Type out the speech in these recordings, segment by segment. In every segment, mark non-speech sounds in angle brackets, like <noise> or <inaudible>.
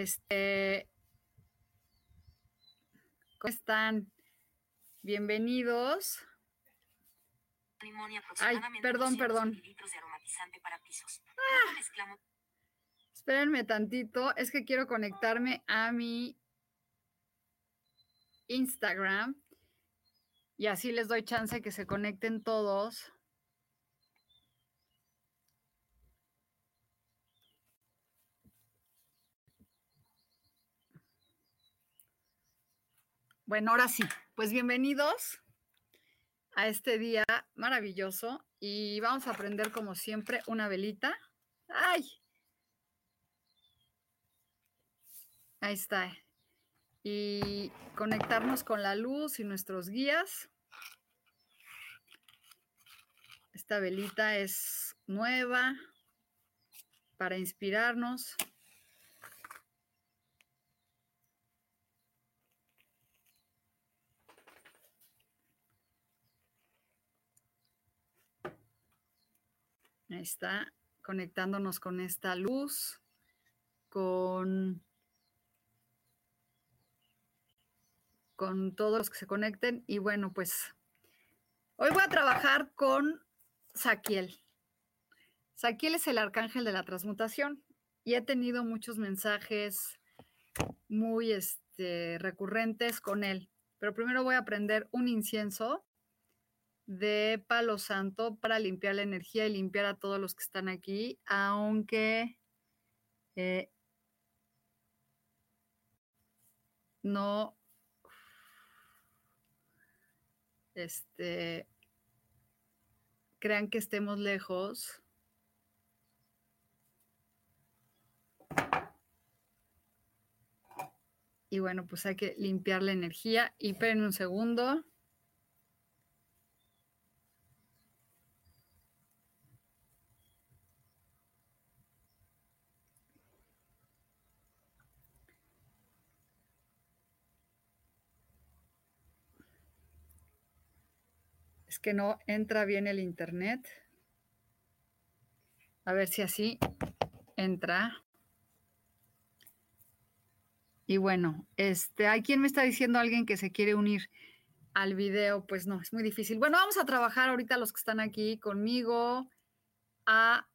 Este, ¿cómo están? Bienvenidos. Ay, perdón, perdón. Ah. Espérenme tantito, es que quiero conectarme a mi Instagram y así les doy chance que se conecten todos. Bueno, ahora sí, pues bienvenidos a este día maravilloso y vamos a aprender como siempre una velita. ¡Ay! Ahí está. Y conectarnos con la luz y nuestros guías. Esta velita es nueva para inspirarnos. Ahí está, conectándonos con esta luz, con, con todos los que se conecten. Y bueno, pues hoy voy a trabajar con Saquiel. Saquiel es el arcángel de la transmutación y he tenido muchos mensajes muy este, recurrentes con él. Pero primero voy a prender un incienso de palo santo para limpiar la energía y limpiar a todos los que están aquí, aunque eh, no este, crean que estemos lejos. Y bueno, pues hay que limpiar la energía. Y esperen un segundo. Que no entra bien el internet. A ver si así entra. Y bueno, este, hay quien me está diciendo alguien que se quiere unir al video, pues no, es muy difícil. Bueno, vamos a trabajar ahorita los que están aquí conmigo a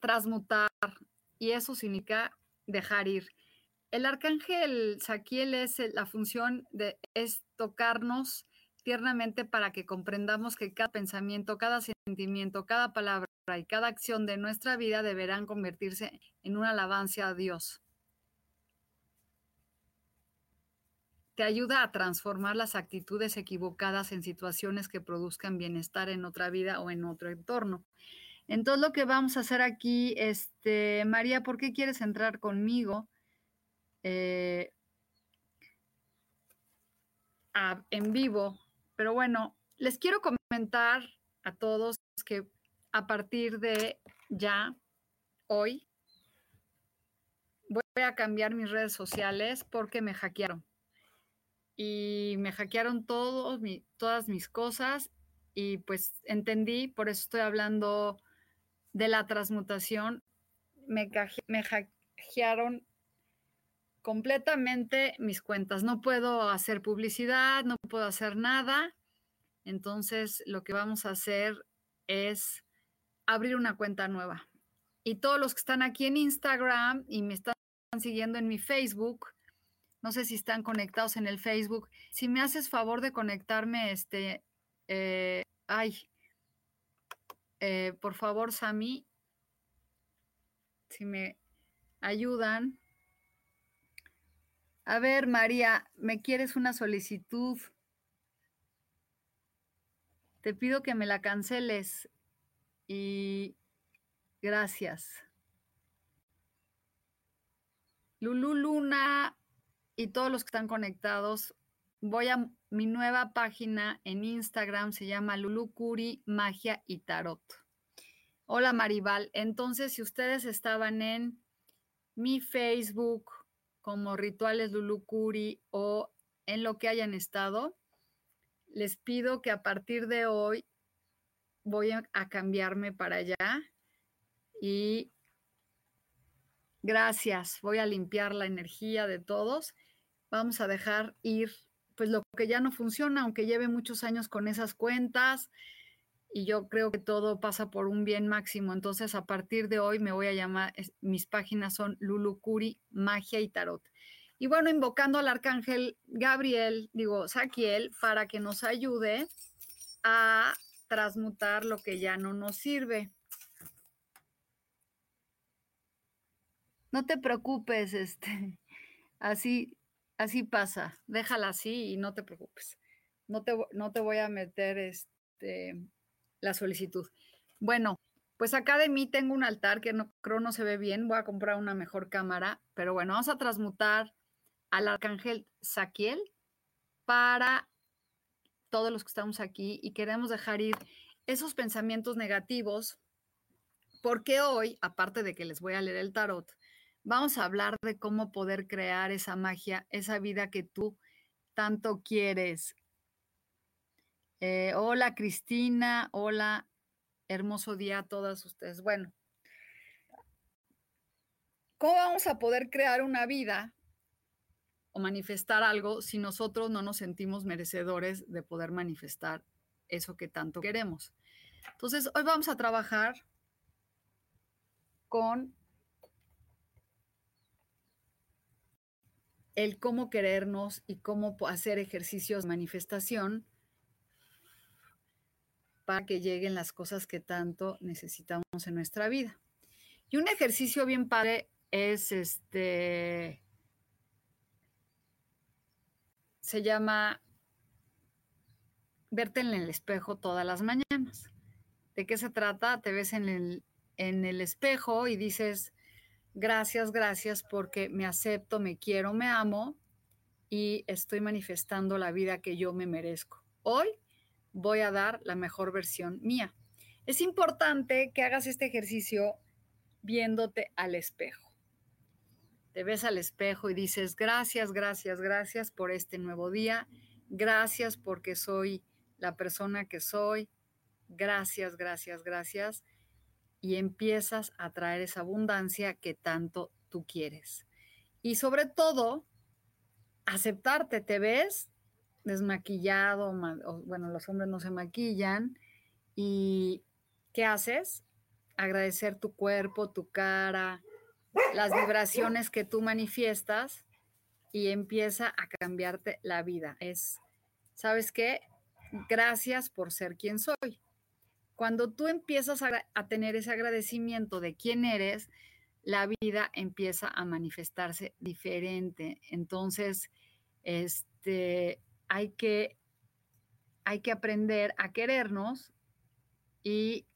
transmutar y eso significa dejar ir. El arcángel Saquiel es la función de es tocarnos tiernamente para que comprendamos que cada pensamiento, cada sentimiento, cada palabra y cada acción de nuestra vida deberán convertirse en una alabanza a Dios. Te ayuda a transformar las actitudes equivocadas en situaciones que produzcan bienestar en otra vida o en otro entorno. Entonces lo que vamos a hacer aquí, este, María, ¿por qué quieres entrar conmigo? Eh, en vivo pero bueno, les quiero comentar a todos que a partir de ya, hoy, voy a cambiar mis redes sociales porque me hackearon. Y me hackearon todas mis cosas y pues entendí, por eso estoy hablando de la transmutación. Me, me hackearon completamente mis cuentas. No puedo hacer publicidad, no puedo hacer nada. Entonces, lo que vamos a hacer es abrir una cuenta nueva. Y todos los que están aquí en Instagram y me están siguiendo en mi Facebook, no sé si están conectados en el Facebook, si me haces favor de conectarme, este, eh, ay, eh, por favor, Sami, si me ayudan. A ver, María, ¿me quieres una solicitud? Te pido que me la canceles y gracias. Lulu Luna y todos los que están conectados, voy a mi nueva página en Instagram, se llama Lulu Curi Magia y Tarot. Hola Maribal, entonces si ustedes estaban en mi Facebook como Rituales Lulu Curi o en lo que hayan estado, les pido que a partir de hoy voy a, cambiarme para allá y gracias, voy a limpiar la energía de todos. Vamos a dejar ir pues lo que ya no funciona, aunque lleve muchos años con esas cuentas y yo creo que todo pasa por un bien máximo. Entonces, a partir de hoy me voy a llamar, mis páginas son Lulucuri, Magia y Tarot. Y bueno, invocando al arcángel Gabriel, digo, Saquiel, para que nos ayude a transmutar lo que ya no nos sirve. No te preocupes, este, <laughs> así, así pasa. Déjala así y no te preocupes. No te, no te voy a meter este, la solicitud. Bueno, pues acá de mí tengo un altar que no creo no se ve bien. Voy a comprar una mejor cámara, pero bueno, vamos a transmutar al arcángel Saquiel para todos los que estamos aquí y queremos dejar ir esos pensamientos negativos, porque hoy, aparte de que les voy a leer el tarot, vamos a hablar de cómo poder crear esa magia, esa vida que tú tanto quieres. Eh, hola Cristina, hola, hermoso día a todas ustedes. Bueno, ¿cómo vamos a poder crear una vida manifestar algo si nosotros no nos sentimos merecedores de poder manifestar eso que tanto queremos. Entonces, hoy vamos a trabajar con el cómo querernos y cómo hacer ejercicios de manifestación para que lleguen las cosas que tanto necesitamos en nuestra vida. Y un ejercicio bien padre es este se llama verte en el espejo todas las mañanas. ¿De qué se trata? Te ves en el, en el espejo y dices, gracias, gracias porque me acepto, me quiero, me amo y estoy manifestando la vida que yo me merezco. Hoy voy a dar la mejor versión mía. Es importante que hagas este ejercicio viéndote al espejo te ves al espejo y dices, gracias, gracias, gracias por este nuevo día, gracias porque soy la persona que soy, gracias, gracias, gracias, y empiezas a traer esa abundancia que tanto tú quieres. Y sobre todo, aceptarte, te ves desmaquillado, bueno, los hombres no se maquillan, y ¿qué haces? Agradecer tu cuerpo, tu cara, las vibraciones que tú manifiestas y empieza a cambiarte la vida. Es, ¿sabes qué? Gracias por ser quien soy. Cuando tú empiezas a, tener ese agradecimiento de quién eres, la vida empieza a manifestarse diferente. Entonces, este, hay que, hay que aprender a querernos y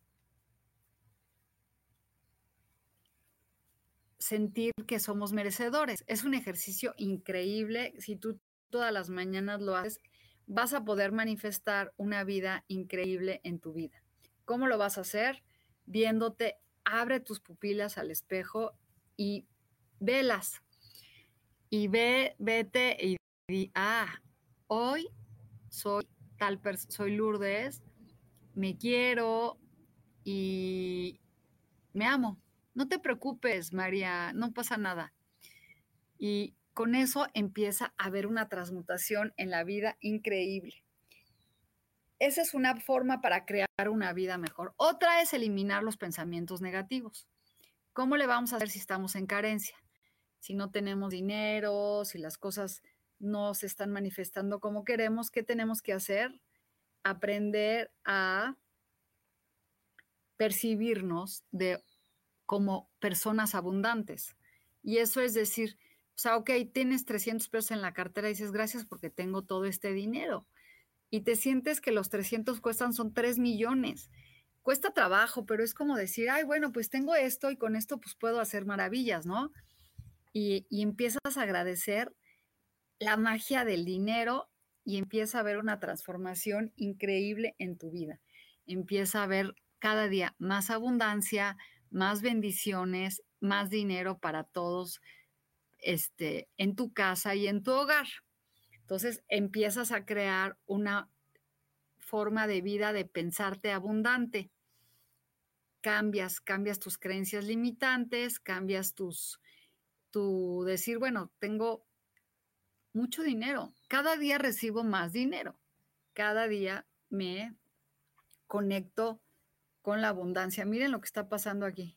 sentir que somos merecedores. Es un ejercicio increíble. Si tú todas las mañanas lo haces, vas a poder manifestar una vida increíble en tu vida. ¿Cómo lo vas a hacer? Viéndote, abre tus pupilas al espejo y velas. Y ve, vete y di, ah, hoy soy tal persona, soy Lourdes, me quiero y me amo. No te preocupes, María, no pasa nada. Y con eso empieza a haber una transmutación en la vida increíble. esa es una forma para crear una vida mejor. Otra es eliminar los pensamientos negativos. ¿Cómo le vamos a hacer si estamos en carencia? Si no tenemos dinero, si las cosas no se están manifestando como queremos, ¿qué tenemos que hacer? Aprender a percibirnos de como personas abundantes. Y eso es decir, o sea, ok, tienes 300 pesos en la cartera y dices, gracias porque tengo todo este dinero. Y te sientes que los 300 cuestan, son 3 millones. Cuesta trabajo, pero es como decir, ay, bueno, pues tengo esto y con esto pues puedo hacer maravillas, ¿no? Y, y empiezas a agradecer la magia del dinero y empieza a ver una transformación increíble en tu vida. Empieza a ver cada día más abundancia, más bendiciones, más dinero para todos este, en tu casa y en tu hogar. Entonces empiezas a crear una forma de vida de pensarte abundante. Cambias, cambias tus creencias limitantes, cambias tus, tu decir, bueno, tengo mucho dinero, cada día recibo más dinero, cada día me conecto con la abundancia. Miren lo que está pasando aquí.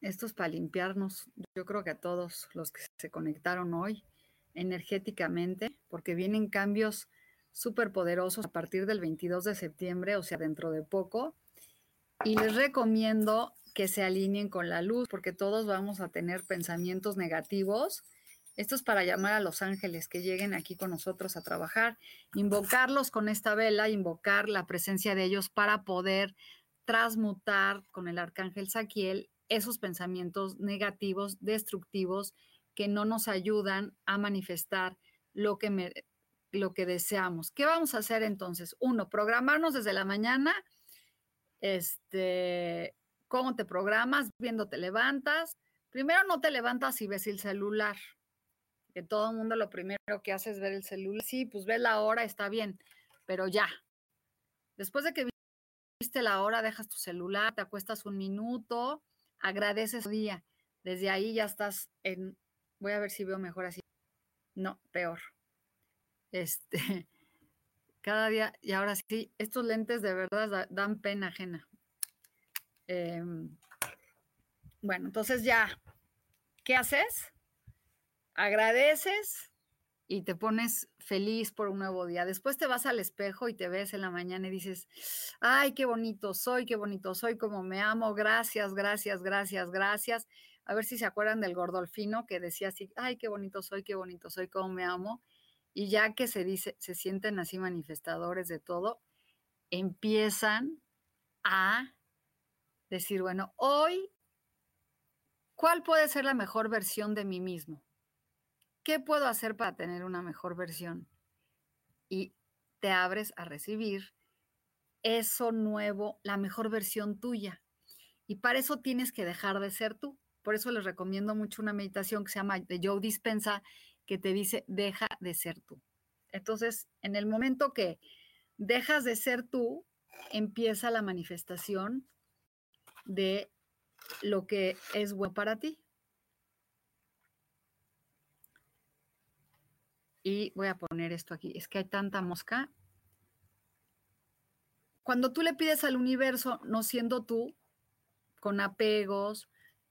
Esto es para limpiarnos, yo creo que a todos los que se conectaron hoy energéticamente, porque vienen cambios súper poderosos a partir del 22 de septiembre, o sea, dentro de poco. Y les recomiendo que se alineen con la luz, porque todos vamos a tener pensamientos negativos. Esto es para llamar a los ángeles que lleguen aquí con nosotros a trabajar, invocarlos con esta vela, invocar la presencia de ellos para poder transmutar con el arcángel Saquiel esos pensamientos negativos, destructivos, que no nos ayudan a manifestar lo que, lo que deseamos. ¿Qué vamos a hacer entonces? Uno, programarnos desde la mañana. Este, ¿Cómo te programas? Viendo te levantas. Primero no te levantas y ves el celular. Que todo el mundo lo primero que hace es ver el celular. Sí, pues ves la hora, está bien, pero ya. Después de que viste la hora, dejas tu celular, te acuestas un minuto, agradeces el día. Desde ahí ya estás en, voy a ver si veo mejor así. No, peor. Este, <laughs> cada día, y ahora sí, estos lentes de verdad dan pena ajena. Em, bueno, entonces ya, ¿qué haces? Agradeces y te pones feliz por un nuevo día. Después te vas al espejo y te ves en la mañana y dices, ay, qué bonito soy, qué bonito soy, como me amo, gracias, gracias, gracias, gracias. A ver si se acuerdan del gordolfino que decía así, ay, qué bonito soy, qué bonito soy, cómo me amo. Y ya que se dice, se sienten así manifestadores de todo, empiezan a decir, bueno, hoy, ¿cuál puede ser la mejor versión de mí mismo? ¿Qué puedo hacer para tener una mejor versión? Y te abres a recibir eso nuevo, la mejor versión tuya. Y para eso tienes que dejar de ser tú. Por eso les recomiendo mucho una meditación que se llama de Joe Dispensa, que te dice, deja de ser tú. Entonces, en el momento que dejas de ser tú, empieza la manifestación de lo que es bueno para ti. Y voy a poner esto aquí. Es que hay tanta mosca. Cuando tú le pides al universo, no siendo tú, con apegos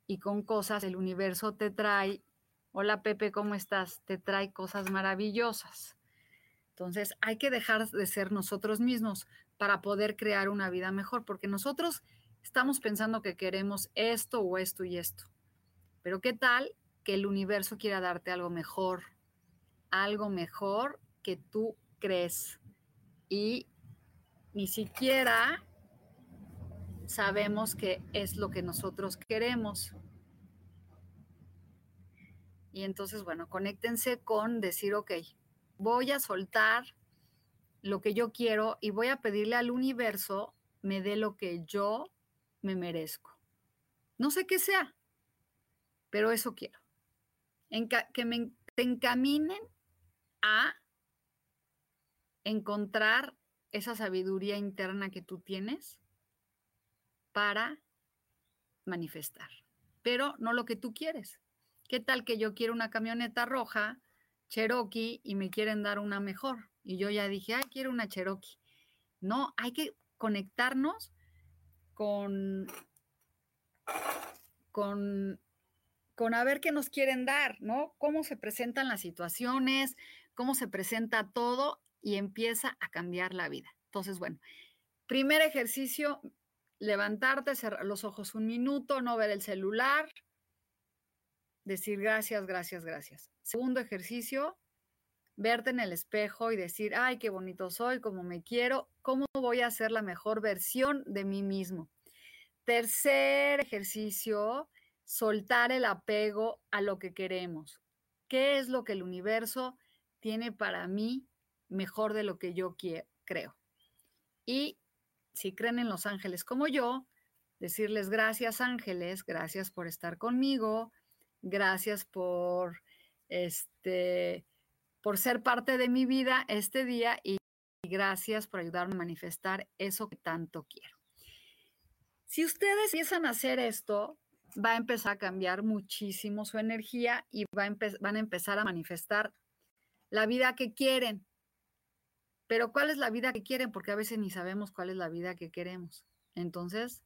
y con cosas, el universo te trae, hola Pepe, ¿cómo estás? Te trae cosas maravillosas. Entonces hay que dejar de ser nosotros mismos para poder crear una vida mejor, porque nosotros estamos pensando que queremos esto o esto y esto. Pero ¿qué tal que el universo quiera darte algo mejor, algo mejor que tú crees. Y ni siquiera sabemos que es lo que nosotros queremos. Y entonces, bueno, conéctense con decir, ok, voy a soltar lo que yo quiero y voy a pedirle al universo me dé lo que yo me merezco. No sé qué sea, pero eso quiero. Que me encaminen a encontrar esa sabiduría interna que tú tienes para manifestar, pero no lo que tú quieres. ¿Qué tal que yo quiero una camioneta roja, Cherokee, y me quieren dar una mejor? Y yo ya dije, ay, quiero una Cherokee. No, hay que conectarnos con, con, con a ver qué nos quieren dar, ¿no? Cómo se presentan las situaciones, cómo se presenta todo y empieza a cambiar la vida. Entonces, bueno, primer ejercicio, levantarte, cerrar los ojos un minuto, no ver el celular, decir gracias, gracias, gracias. Segundo ejercicio, verte en el espejo y decir, ay, qué bonito soy, cómo me quiero, cómo voy a ser la mejor versión de mí mismo. Tercer ejercicio, soltar el apego a lo que queremos. ¿Qué es lo que el universo tiene para mí mejor de lo que yo creo? Y si creen en los ángeles como yo, decirles gracias ángeles, gracias por estar conmigo, gracias por este por ser parte de mi vida este día y gracias por ayudarme a manifestar eso que tanto quiero. Si ustedes empiezan a hacer esto, va a empezar a cambiar muchísimo su energía y va van a empezar a manifestar la vida que quieren. Pero ¿cuál es la vida que quieren? Porque a veces ni sabemos cuál es la vida que queremos. Entonces,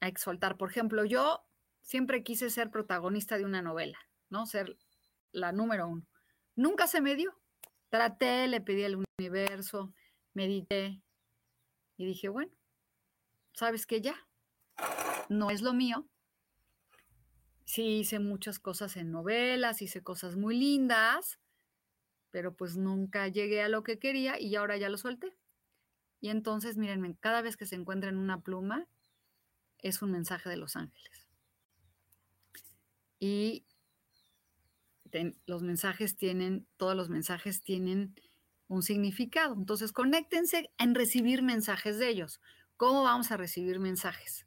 hay que soltar. Por ejemplo, yo siempre quise ser protagonista de una novela, ¿no? Ser la número uno. Nunca se me dio. Traté, le pedí al universo, medité y dije, bueno, ¿sabes qué ya? No es lo mío. Sí, hice muchas cosas en novelas, hice cosas muy lindas, pero pues nunca llegué a lo que quería y ahora ya lo solté. Y entonces, mírenme, cada vez que se encuentren una pluma, es un mensaje de los ángeles. Y los mensajes tienen, todos los mensajes tienen un significado. Entonces, conéctense en recibir mensajes de ellos. ¿Cómo vamos a recibir mensajes?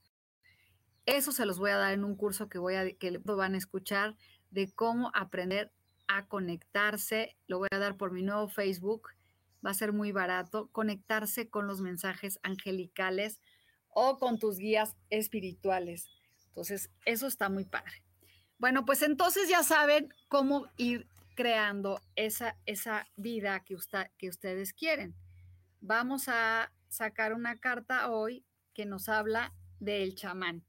Eso se los voy a dar en un curso que, voy a, que van a escuchar de cómo aprender a conectarse. Lo voy a dar por mi nuevo Facebook. Va a ser muy barato. Conectarse con los mensajes angelicales o con tus guías espirituales. Entonces, eso está muy padre. Bueno, pues entonces ya saben cómo ir creando esa, esa vida que, que ustedes quieren. Vamos a sacar una carta hoy que nos habla del chamán.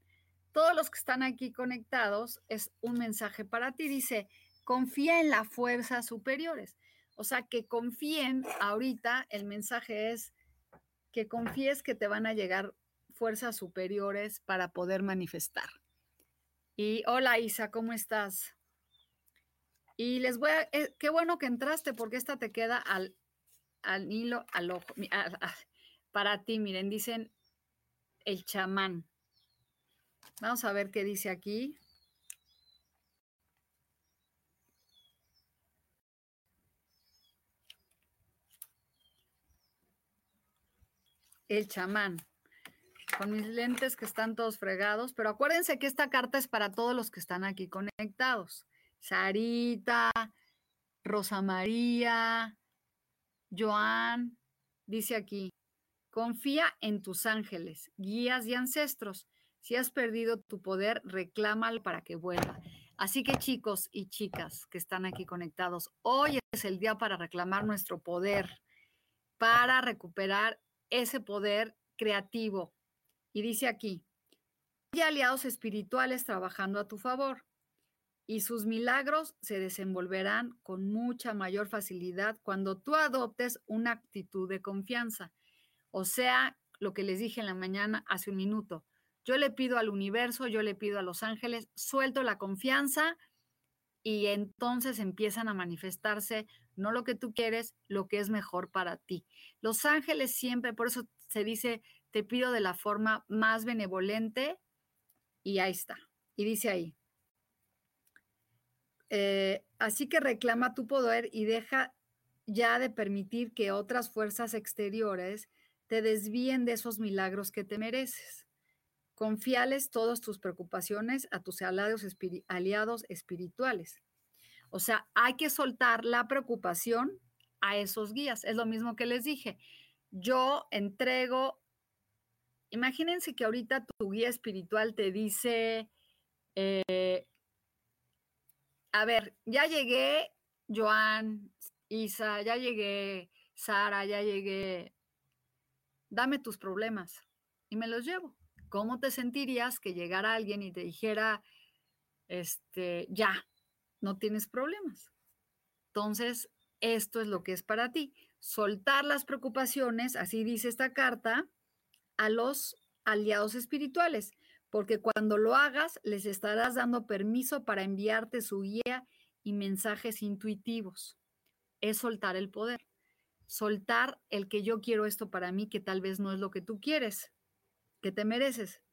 Todos los que están aquí conectados es un mensaje para ti. Dice, confía en las fuerzas superiores. O sea, que confíen ahorita, el mensaje es que confíes que te van a llegar fuerzas superiores para poder manifestar. Y hola Isa, ¿cómo estás? Y les voy a, eh, qué bueno que entraste porque esta te queda al, al hilo, al ojo. para ti, miren, dicen el chamán. Vamos a ver qué dice aquí. El chamán con mis lentes que están todos fregados, pero acuérdense que esta carta es para todos los que están aquí conectados. Sarita, Rosa María, Joan, dice aquí, confía en tus ángeles, guías y ancestros. Si has perdido tu poder, reclámalo para que vuelva. Así que chicos y chicas que están aquí conectados, hoy es el día para reclamar nuestro poder, para recuperar ese poder creativo, y dice aquí, hay aliados espirituales trabajando a tu favor y sus milagros se desenvolverán con mucha mayor facilidad cuando tú adoptes una actitud de confianza. O sea, lo que les dije en la mañana hace un minuto. Yo le pido al universo, yo le pido a los ángeles, suelto la confianza y entonces empiezan a manifestarse no lo que tú quieres, lo que es mejor para ti. Los ángeles siempre, por eso se dice, te pido de la forma más benevolente y ahí está. Y dice ahí, eh, así que reclama tu poder y deja ya de permitir que otras fuerzas exteriores te desvíen de esos milagros que te mereces. Confíales todas tus preocupaciones a tus aliados, espirituales. O sea, hay que soltar la preocupación a esos guías. Es lo mismo que les dije. Yo entrego imagínense que ahorita tu guía espiritual te dice, eh, a ver, ya llegué, Joan, Isa, ya llegué, Sara, ya llegué, dame tus problemas y me los llevo. ¿Cómo te sentirías que llegara alguien y te dijera, este, ya, no tienes problemas? Entonces, esto es lo que es para ti. Soltar las preocupaciones, así dice esta carta, a los aliados espirituales, porque cuando lo hagas, les estarás dando permiso para enviarte su guía y mensajes intuitivos. Es soltar el poder, soltar el que yo quiero esto para mí, que tal vez no es lo que tú quieres, que te mereces.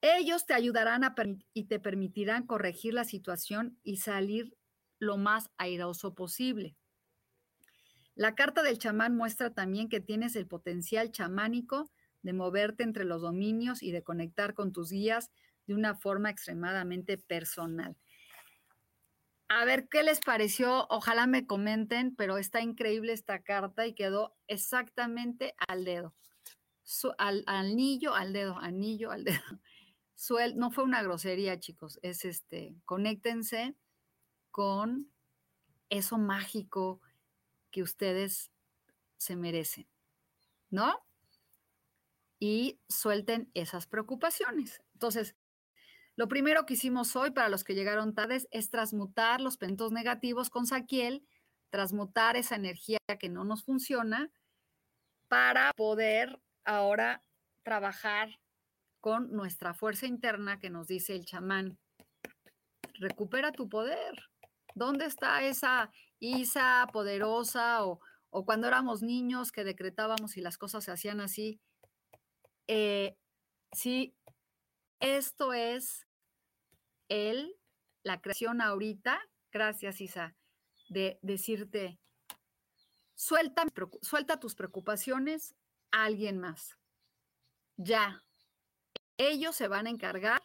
Ellos te ayudarán a y te permitirán corregir la situación y salir lo más airoso posible. La carta del chamán muestra también que tienes el potencial chamánico de moverte entre los dominios y de conectar con tus guías de una forma extremadamente personal. A ver qué les pareció, ojalá me comenten, pero está increíble esta carta y quedó exactamente al dedo. Al, anillo al dedo, anillo al dedo. <laughs> Suel, no fue una grosería, chicos, es este, conéctense con eso mágico que ustedes se merecen, ¿no? y suelten esas preocupaciones. Entonces, lo primero que hicimos hoy para los que llegaron tarde es transmutar los pensamientos negativos con Saquiel, transmutar esa energía que no nos funciona para poder ahora trabajar con nuestra fuerza interna que nos dice el chamán. Recupera tu poder. ¿Dónde está esa Isa poderosa o, o cuando éramos niños que decretábamos y las cosas se hacían así? Eh, sí, esto es el, la creación ahorita, gracias Isa, de decirte, suelta, suelta tus preocupaciones alguien más. Ya, ellos se van a encargar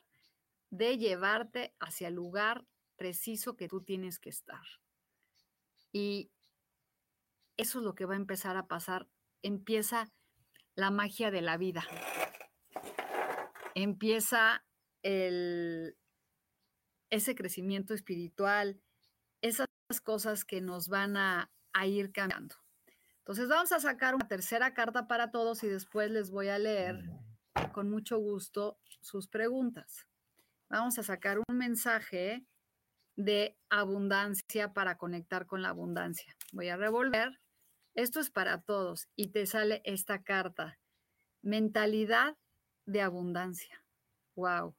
de llevarte hacia el lugar preciso que tú tienes que estar. Y eso es lo que va a empezar a pasar. Empieza la magia de la vida. Empieza el, ese crecimiento espiritual, esas cosas que nos van a ir cambiando. Entonces vamos a sacar una tercera carta para todos y después les voy a leer con mucho gusto sus preguntas. Vamos a sacar un mensaje de abundancia para conectar con la abundancia. Voy a revolver esto es para todos y te sale esta carta. Mentalidad de abundancia. Wow.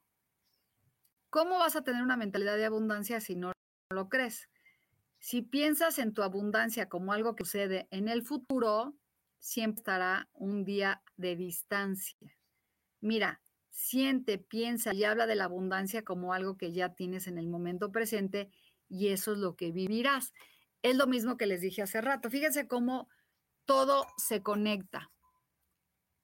¿Cómo vas a tener una mentalidad de abundancia si no lo crees? Si piensas en tu abundancia como algo que sucede en el futuro, siempre estará un día de distancia. Mira, siente, piensa y habla de la abundancia como algo que ya tienes en el momento presente y eso es lo que vivirás. Es lo mismo que les dije hace rato. Fíjense cómo todo se conecta.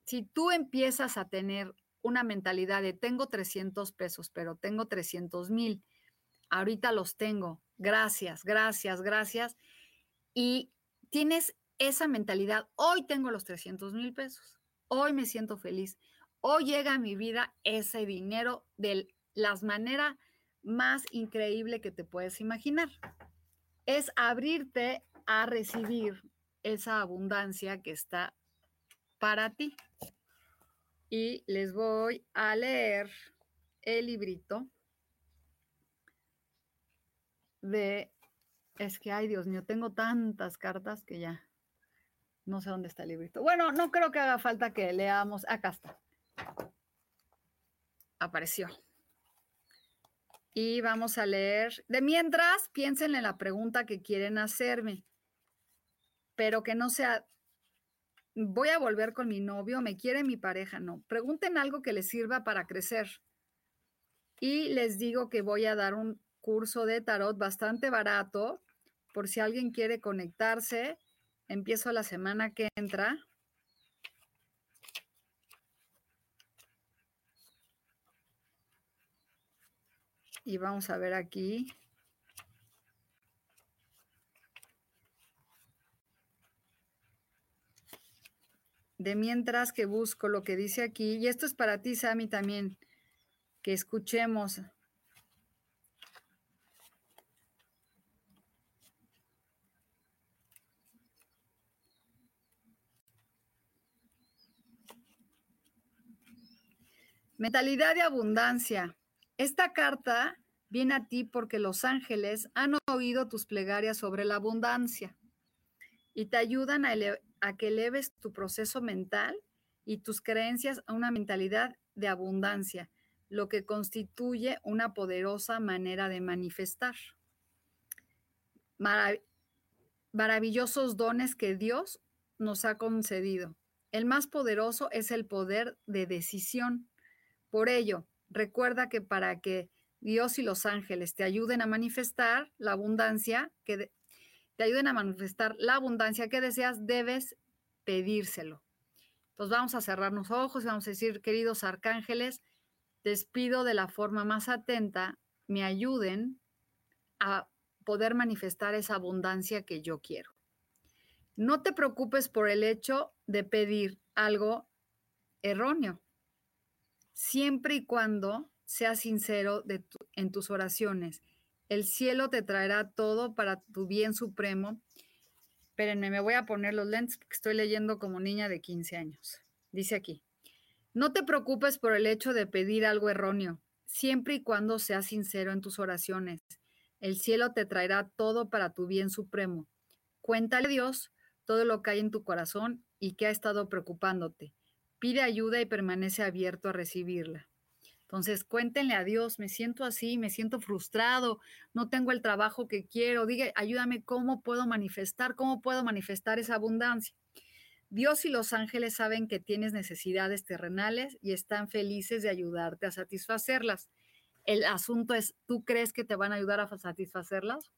Si tú empiezas a tener una mentalidad de tengo 300 pesos, pero tengo 300 mil, ahorita los tengo, gracias, gracias, gracias, y tienes esa mentalidad, hoy tengo los 300 mil pesos, hoy me siento feliz, hoy llega a mi vida ese dinero de las maneras más increíble que te puedes imaginar. Es abrirte a recibir esa abundancia que está para ti. Y les voy a leer el librito de, es que, ay Dios mío, tengo tantas cartas que ya no sé dónde está el librito. Bueno, no creo que haga falta que leamos, acá está. Apareció. Y vamos a leer. De mientras, piensen en la pregunta que quieren hacerme, pero que no sea, voy a volver con mi novio, me quiere mi pareja, no. Pregunten algo que les sirva para crecer. Y les digo que voy a dar un curso de tarot bastante barato, por si alguien quiere conectarse. Empiezo la semana que entra. Y vamos a ver aquí. De mientras que busco lo que dice aquí, y esto es para ti, Sami, también, que escuchemos. Mentalidad de abundancia. Esta carta viene a ti porque los ángeles han oído tus plegarias sobre la abundancia y te ayudan a, que eleves tu proceso mental y tus creencias a una mentalidad de abundancia, lo que constituye una poderosa manera de manifestar. maravillosos dones que Dios nos ha concedido. El más poderoso es el poder de decisión. Por ello, recuerda que para que Dios y los ángeles te ayuden a manifestar la abundancia que te ayuden a manifestar la abundancia que deseas, debes pedírselo. Entonces vamos a cerrarnos ojos y vamos a decir, queridos arcángeles, despido de la forma más atenta, me ayuden a poder manifestar esa abundancia que yo quiero. No te preocupes por el hecho de pedir algo erróneo, siempre y cuando seas sincero en tus oraciones. El cielo te traerá todo para tu bien supremo. Espérenme, me voy a poner los lentes porque estoy leyendo como niña de 15 años. Dice aquí, no te preocupes por el hecho de pedir algo erróneo, siempre y cuando seas sincero en tus oraciones. El cielo te traerá todo para tu bien supremo. Cuéntale a Dios todo lo que hay en tu corazón y que ha estado preocupándote. Pide ayuda y permanece abierto a recibirla. Entonces, cuéntenle a Dios, me siento así, me siento frustrado, no tengo el trabajo que quiero, diga, ayúdame cómo puedo manifestar, cómo puedo manifestar esa abundancia. Dios y los ángeles saben que tienes necesidades terrenales y están felices de ayudarte a satisfacerlas. El asunto es, ¿tú crees que te van a ayudar a satisfacerlas?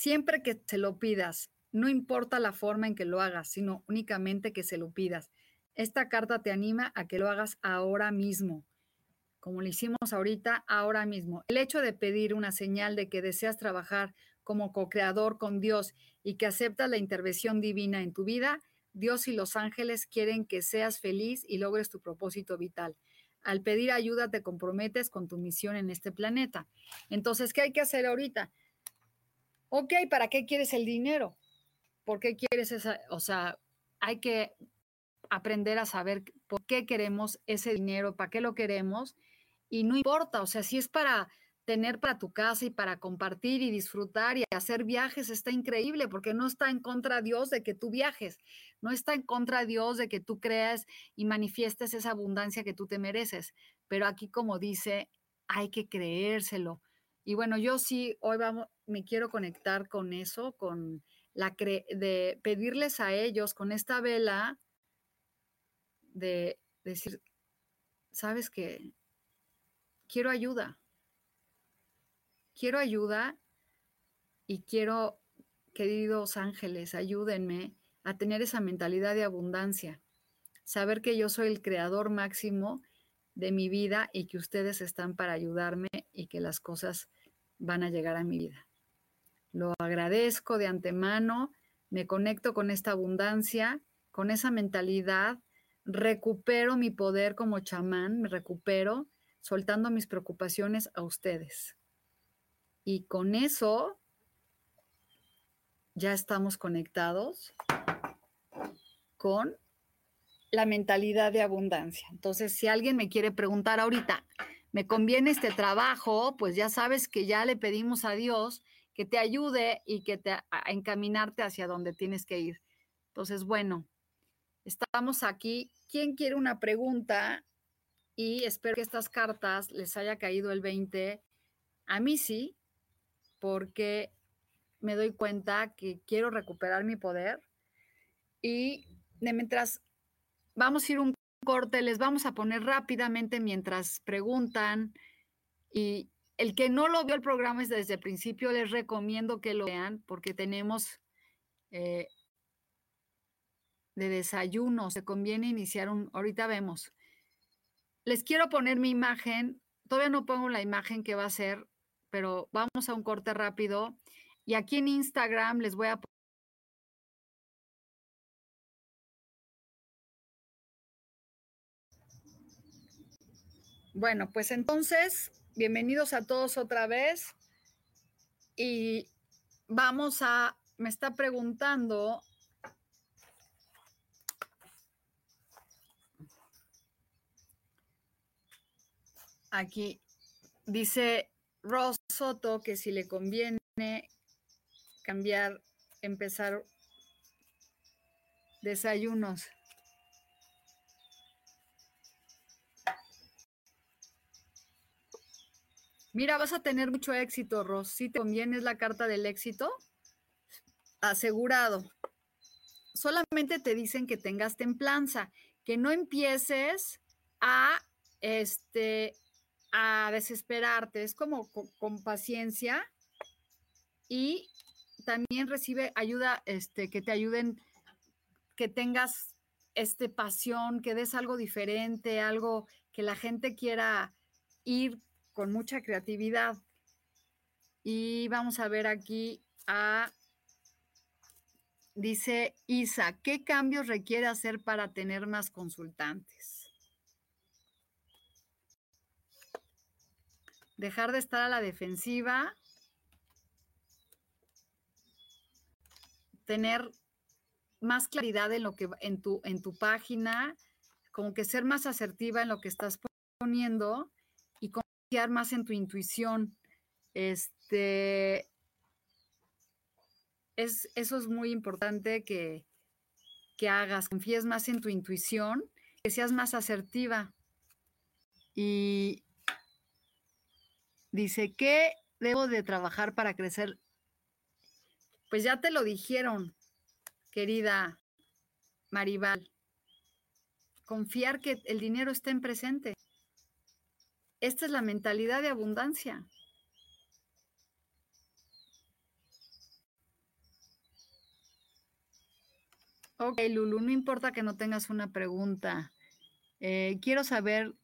Siempre que se lo pidas, no importa la forma en que lo hagas, sino únicamente que se lo pidas. Esta carta te anima a que lo hagas ahora mismo como lo hicimos ahorita, ahora mismo. El hecho de pedir una señal de que deseas trabajar como co-creador con Dios y que aceptas la intervención divina en tu vida, Dios y los ángeles quieren que seas feliz y logres tu propósito vital. Al pedir ayuda te comprometes con tu misión en este planeta. Entonces, ¿qué hay que hacer ahorita? Ok, ¿para qué quieres el dinero? ¿Por qué quieres esa? O sea, hay que aprender a saber por qué queremos ese dinero, para qué lo queremos y no importa, o sea, si es para tener para tu casa y para compartir y disfrutar y hacer viajes, está increíble porque no está en contra Dios de que tú viajes, no está en contra Dios de que tú creas y manifiestes esa abundancia que tú te mereces. Pero aquí, como dice, hay que creérselo. Y bueno, yo sí, hoy vamos, me quiero conectar con eso, con la de pedirles a ellos con esta vela de decir, sabes que quiero ayuda. Quiero ayuda y quiero, queridos ángeles, ayúdenme a tener esa mentalidad de abundancia. Saber que yo soy el creador máximo de mi vida y que ustedes están para ayudarme y que las cosas van a llegar a mi vida. Lo agradezco de antemano, me conecto con esta abundancia, con esa mentalidad, recupero mi poder como chamán, me recupero soltando mis preocupaciones a ustedes. Y con eso ya estamos conectados con la mentalidad de abundancia. Entonces, si alguien me quiere preguntar ahorita, ¿me conviene este trabajo? Pues ya sabes que ya le pedimos a Dios que te ayude y que te a encaminarte hacia donde tienes que ir. Entonces, bueno, estamos aquí. ¿Quién quiere una pregunta? y espero que estas cartas les haya caído el 20. A mí sí, porque me doy cuenta que quiero recuperar mi poder y mientras vamos a ir un corte, les vamos a poner rápidamente mientras preguntan y el que no lo vio el programa desde el principio, les recomiendo que lo vean porque tenemos eh, de desayuno, se conviene iniciar un, ahorita vemos, les quiero poner mi imagen. Todavía no pongo la imagen que va a ser, pero vamos a un corte rápido. Y aquí en Instagram les voy a Bueno, pues entonces, bienvenidos a todos otra vez y vamos a me está preguntando aquí dice Ross Soto que si le conviene cambiar, empezar desayunos. Mira, vas a tener mucho éxito, Ross. Si te conviene es la carta del éxito, asegurado. Solamente te dicen que tengas templanza, que no empieces a este a desesperarte, es como con, paciencia y también recibe ayuda, este, que te ayuden, que tengas este pasión, que des algo diferente, algo que la gente quiera ir con mucha creatividad. Y vamos a ver aquí a, dice Isa, ¿qué cambios requiere hacer para tener más consultantes? Dejar de estar a la defensiva, tener más claridad en lo que en tu en tu página, como que ser más asertiva en lo que estás poniendo y más en tu intuición. Este, es, eso es muy importante que, que hagas, confíes más en tu intuición, que seas más asertiva. Y dice, ¿qué debo de trabajar para crecer? Pues ya te lo dijeron, querida Maribal. Confiar que el dinero esté en presente. Esta es la mentalidad de abundancia. Ok, Lulu, no importa que no tengas una pregunta. Eh, quiero saber,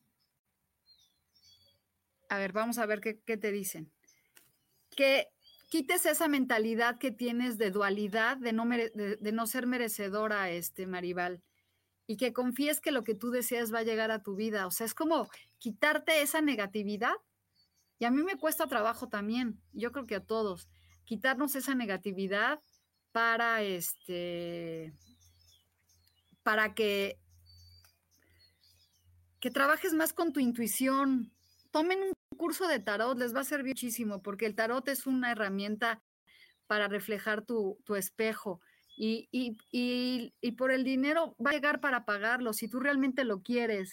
a ver, vamos a ver qué, te dicen. Que quites esa mentalidad que tienes de dualidad, de no, de no ser merecedora, este, Maribal y que confíes que lo que tú deseas va a llegar a tu vida. O sea, es como quitarte esa negatividad. Y a mí me cuesta trabajo también, yo creo que a todos, quitarnos esa negatividad para este para que que trabajes más con tu intuición. Tomen un curso de tarot, les va a servir muchísimo, porque el tarot es una herramienta para reflejar tu, tu espejo y, por el dinero va a llegar para pagarlo, si tú realmente lo quieres.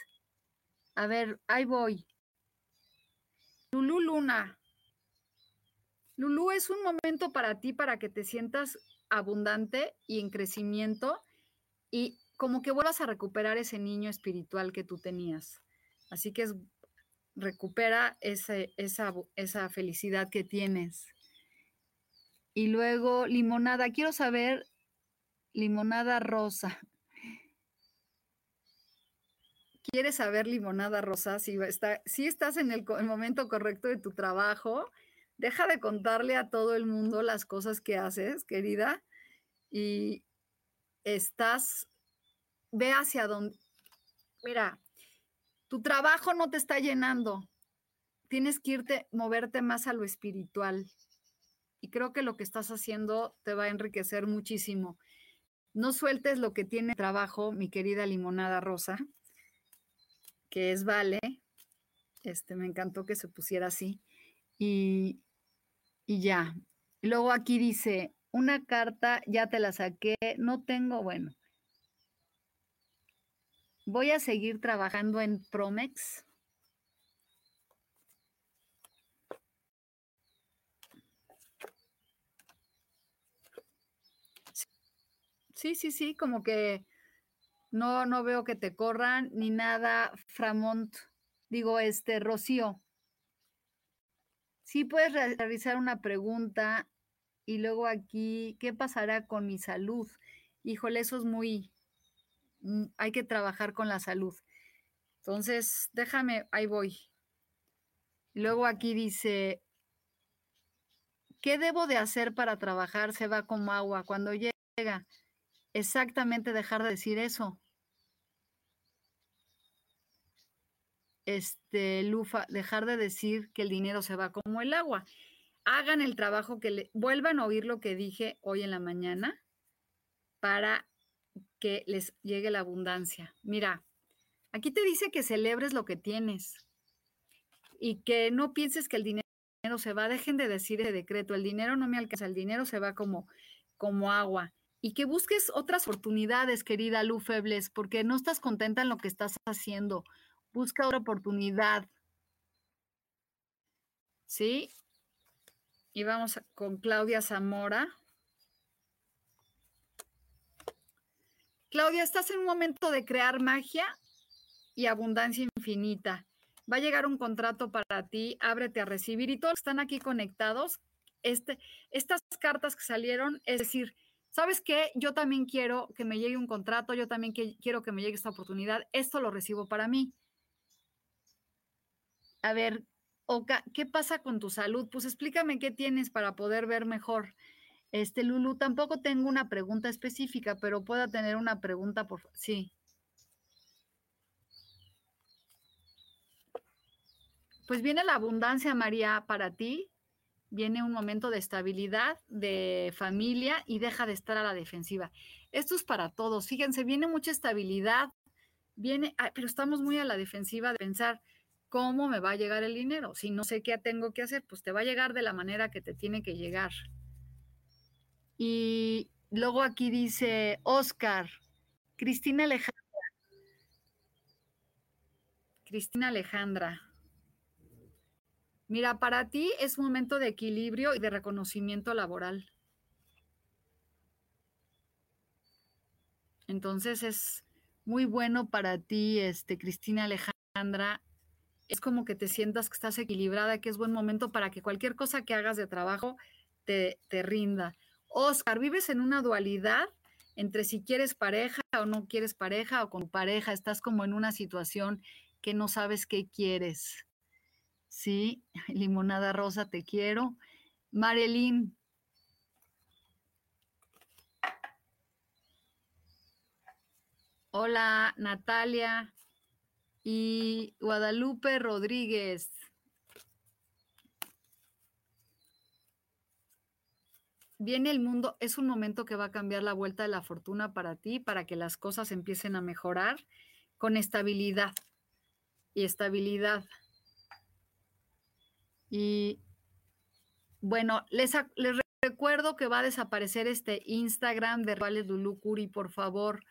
A ver, ahí voy. Lulú Luna. Lulú es un momento para ti para que te sientas abundante y en crecimiento y como que vuelvas a recuperar ese niño espiritual que tú tenías. Así que recupera esa, esa felicidad que tienes. Y luego, limonada, quiero saber limonada rosa. ¿Quieres saber limonada rosa? Si, está, si estás en el, momento correcto de tu trabajo, deja de contarle a todo el mundo las cosas que haces, querida, y estás, ve hacia donde, mira, tu trabajo no te está llenando, tienes que irte, moverte más a lo espiritual. Y creo que lo que estás haciendo te va a enriquecer muchísimo. No sueltes lo que tiene trabajo, mi querida limonada rosa, que es Vale. Este, me encantó que se pusiera así. Y, y ya. Luego aquí dice, una carta, ya te la saqué, no tengo, bueno. Voy a seguir trabajando en Promex. Sí, sí, sí, como que no, no veo que te corran ni nada, Framont. Digo, este, Rocío. Sí puedes realizar una pregunta y luego aquí, ¿qué pasará con mi salud? Híjole, eso es muy, mm, hay que trabajar con la salud. Entonces, déjame, ahí voy. Luego aquí dice, ¿qué debo de hacer para trabajar? Se va como agua. Cuando llega, exactamente dejar de decir eso. Este, Lufa, dejar de decir que el dinero se va como el agua. hagan el trabajo que le, vuelvan a oír lo que dije hoy en la mañana para que les llegue la abundancia. Mira, aquí te dice que celebres lo que tienes y que no pienses que el dinero se va, dejen de decir ese decreto, el dinero no me alcanza, el dinero se va como, como agua. Y que busques otras oportunidades, querida Lu Febles, porque no estás contenta en lo que estás haciendo. Busca otra oportunidad. ¿Sí? Y vamos con Claudia Zamora. Claudia, estás en un momento de crear magia y abundancia infinita. Va a llegar un contrato para ti, ábrete a recibir y todos están aquí conectados. Este, estas cartas que salieron, es decir, ¿sabes qué? Yo también quiero que me llegue un contrato, yo también quiero que me llegue esta oportunidad, esto lo recibo para mí. A ver, Oka, ¿qué pasa con tu salud? Pues explícame qué tienes para poder ver mejor. Este, Lulu, tampoco tengo una pregunta específica, pero pueda tener una pregunta por sí. Pues viene la abundancia, María, para ti. Viene un momento de estabilidad, de familia y deja de estar a la defensiva. Esto es para todos. Fíjense, viene mucha estabilidad, viene, pero estamos muy a la defensiva de pensar, ¿cómo me va a llegar el dinero? Si no sé qué tengo que hacer, pues te va a llegar de la manera que te tiene que llegar. Y luego aquí dice Oscar, Cristina Alejandra. Cristina Alejandra. Mira, para ti es un momento de equilibrio y de reconocimiento laboral. Entonces es muy bueno para ti, este, Cristina Alejandra, es como que te sientas que estás equilibrada, que es buen momento para que cualquier cosa que hagas de trabajo te, te rinda. Oscar, vives en una dualidad entre si quieres pareja o no quieres pareja o con pareja, estás como en una situación que no sabes qué quieres. Sí, <laughs> limonada rosa, te quiero. Marilyn. Hola, Natalia y Guadalupe Rodríguez. Viene el mundo, es un momento que va a cambiar la vuelta de la fortuna para ti, para que las cosas empiecen a mejorar con estabilidad y estabilidad. Y bueno, les, les recuerdo que va a desaparecer este Instagram de Rituales Lulu Curi, por favor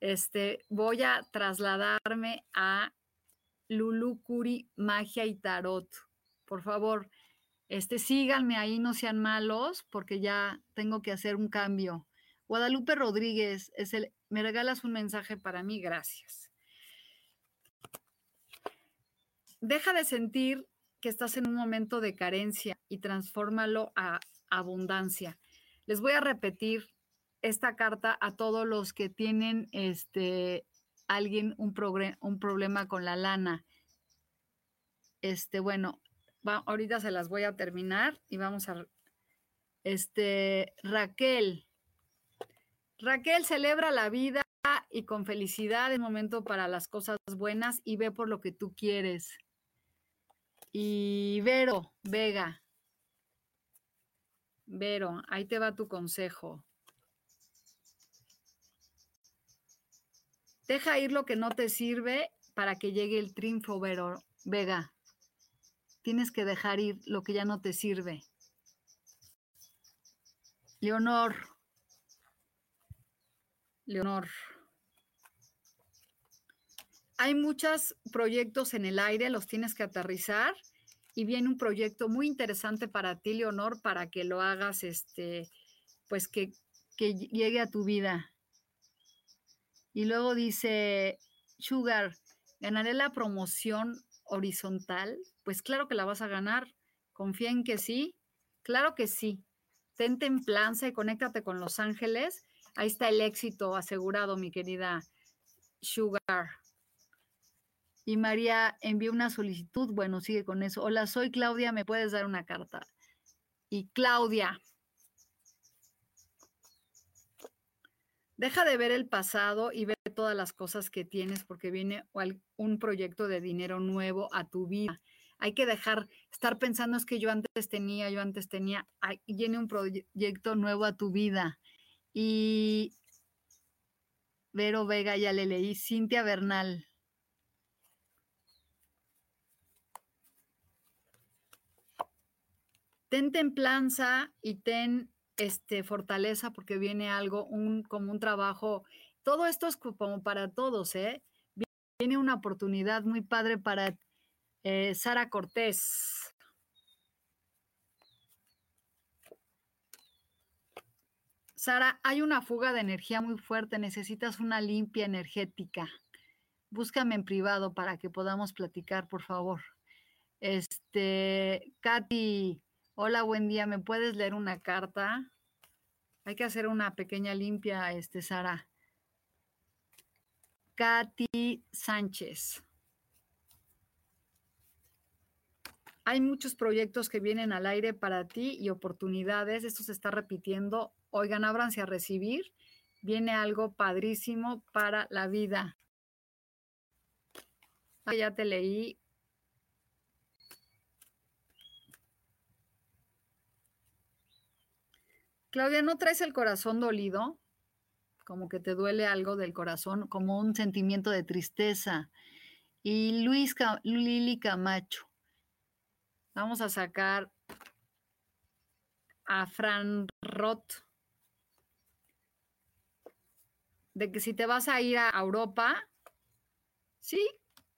este, voy a trasladarme a Lulu Curi Magia y Tarot. Por favor, este, síganme ahí, no sean malos, porque ya tengo que hacer un cambio. Guadalupe Rodríguez, es el, me regalas un mensaje para mí, gracias. Deja de sentir que estás en un momento de carencia y transfórmalo a abundancia. Les voy a repetir esta carta a todos los que tienen este alguien un, un problema con la lana. Este, bueno, ahorita se las voy a terminar y vamos a este Raquel. Raquel celebra la vida y con felicidad es momento para las cosas buenas y ve por lo que tú quieres. Y Vero, Vega. Vero, ahí te va tu consejo. Deja ir lo que no te sirve para que llegue el triunfo, Vega. Tienes que dejar ir lo que ya no te sirve. Leonor. Leonor. Hay muchos proyectos en el aire, los tienes que aterrizar y viene un proyecto muy interesante para ti, Leonor, para que lo hagas, este, pues que, que llegue a tu vida. Y luego dice, Sugar, ¿ganaré la promoción horizontal? Pues claro que la vas a ganar. Confía en que sí. Claro que sí. Ten templanza y conéctate con los ángeles. Ahí está el éxito asegurado, mi querida Sugar. Y María envió una solicitud. Bueno, sigue con eso. Hola, soy Claudia, ¿me puedes dar una carta? Y Claudia, Deja de ver el pasado y ve todas las cosas que tienes porque viene un proyecto de dinero nuevo a tu vida. Hay que dejar, estar pensando es que yo antes tenía, yo antes tenía, viene un proyecto nuevo a tu vida. Y Vero Vega, ya le leí, Cintia Bernal. Ten templanza y ten este, fortaleza porque viene algo, un, como un trabajo. Todo esto es como para todos, ¿eh? Viene una oportunidad muy padre para eh, Sara Cortés. Sara, hay una fuga de energía muy fuerte, necesitas una limpia energética. Búscame en privado para que podamos platicar, por favor. Este, Katy, hola, buen día, ¿me puedes leer una carta? Hay que hacer una pequeña limpia, este, Sara. Katy Sánchez. Hay muchos proyectos que vienen al aire para ti y oportunidades. Esto se está repitiendo. Oigan, ábranse a recibir. Viene algo padrísimo para la vida. Ah, ya te leí. Claudia, ¿no traes el corazón dolido? Como que te duele algo del corazón, como un sentimiento de tristeza. Y Luis Lili Camacho, Vamos a sacar a Fran Roth. De que si te vas a ir a Europa, sí,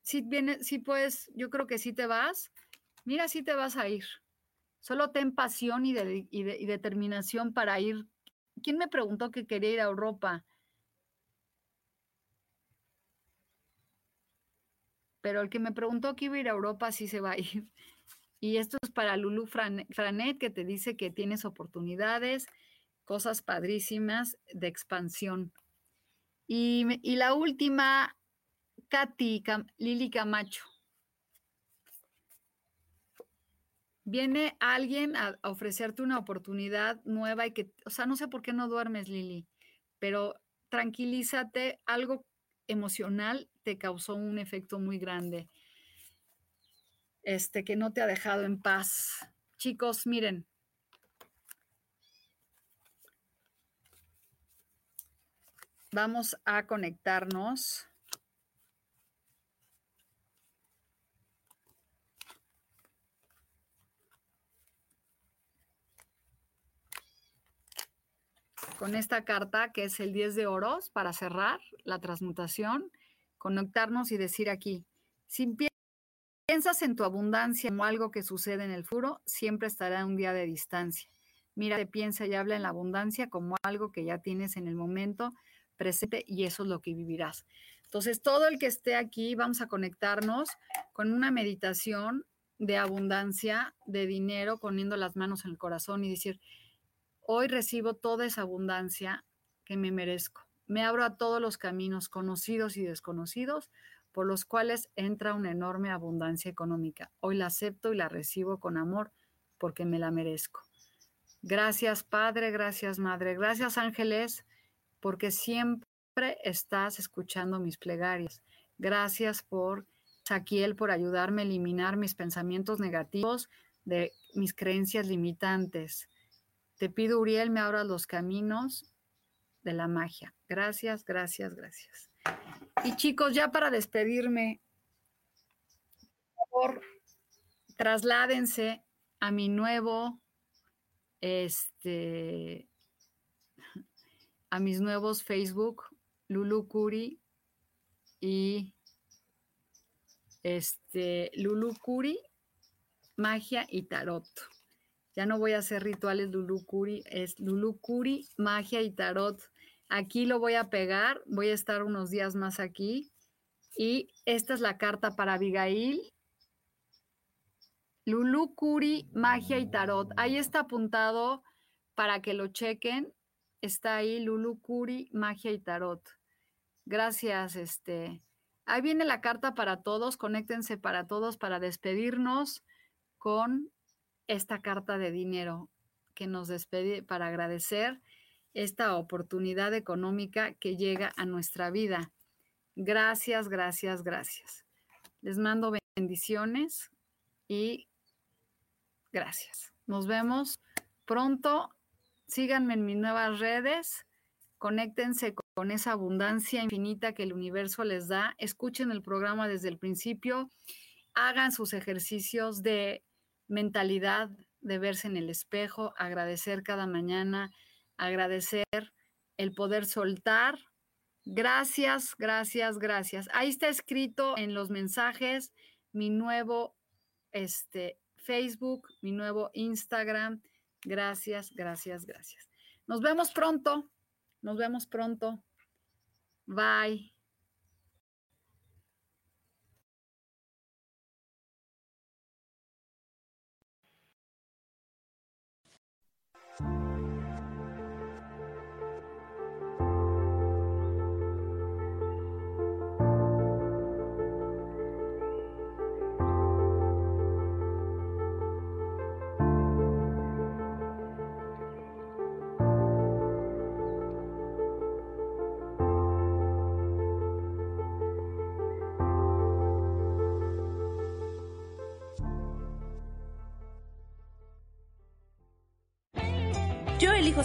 sí viene, sí puedes, yo creo que sí te vas. Mira, sí te vas a ir. Solo ten pasión y, determinación para ir. ¿Quién me preguntó que quería ir a Europa? Pero el que me preguntó que iba a ir a Europa sí se va a ir. <laughs> Y esto es para Lulu Franet, que te dice que tienes oportunidades, cosas padrísimas de expansión. Y, la última, Katy Lili Camacho. Viene alguien a, ofrecerte una oportunidad nueva y que, o sea, no sé por qué no duermes, Lili, pero tranquilízate, algo emocional te causó un efecto muy grande este, que no te ha dejado en paz. Chicos, miren. Vamos a conectarnos. Con esta carta que es el 10 de oros para cerrar la transmutación, conectarnos y decir aquí, pie piensas en tu abundancia como algo que sucede en el futuro, siempre estará un día de distancia. Mira, piensa y habla en la abundancia como algo que ya tienes en el momento presente y eso es lo que vivirás. Entonces, todo el que esté aquí, vamos a conectarnos con una meditación de abundancia, de dinero, poniendo las manos en el corazón y decir, hoy recibo toda esa abundancia que me merezco. Me abro a todos los caminos conocidos y desconocidos por los cuales entra una enorme abundancia económica. Hoy la acepto y la recibo con amor porque me la merezco. Gracias Padre, gracias Madre, gracias Ángeles, porque siempre estás escuchando mis plegarias. Gracias por Saquiel, por ayudarme a eliminar mis pensamientos negativos de mis creencias limitantes. Te pido, Uriel, me abras los caminos de la magia. Gracias, gracias, gracias. Y chicos, ya para despedirme, por favor, trasládense a mi nuevo, este, a mis nuevos Facebook, Lulu Curi y este, Lulu Curi, magia y tarot. Ya no voy a hacer rituales Lulu Curi, es Lulu Curi, magia y tarot. Aquí lo voy a pegar, voy a estar unos días más aquí. Y esta es la carta para Abigail. Lulu Curi, magia y tarot. Ahí está apuntado para que lo chequen. Está ahí Lulu Curi, magia y tarot. Gracias, este. Ahí viene la carta para todos. Conéctense para todos para despedirnos con esta carta de dinero que nos despide para agradecer esta oportunidad económica que llega a nuestra vida. Gracias, gracias, gracias. Les mando bendiciones y gracias. Nos vemos pronto. Síganme en mis nuevas redes. Conéctense con esa abundancia infinita que el universo les da. Escuchen el programa desde el principio. Hagan sus ejercicios de mentalidad, de verse en el espejo, agradecer cada mañana, agradecer el poder soltar. Gracias, gracias, gracias. Ahí está escrito en los mensajes mi nuevo este, Facebook, mi nuevo Instagram. Gracias, gracias, gracias. Nos vemos pronto. Nos vemos pronto. Bye.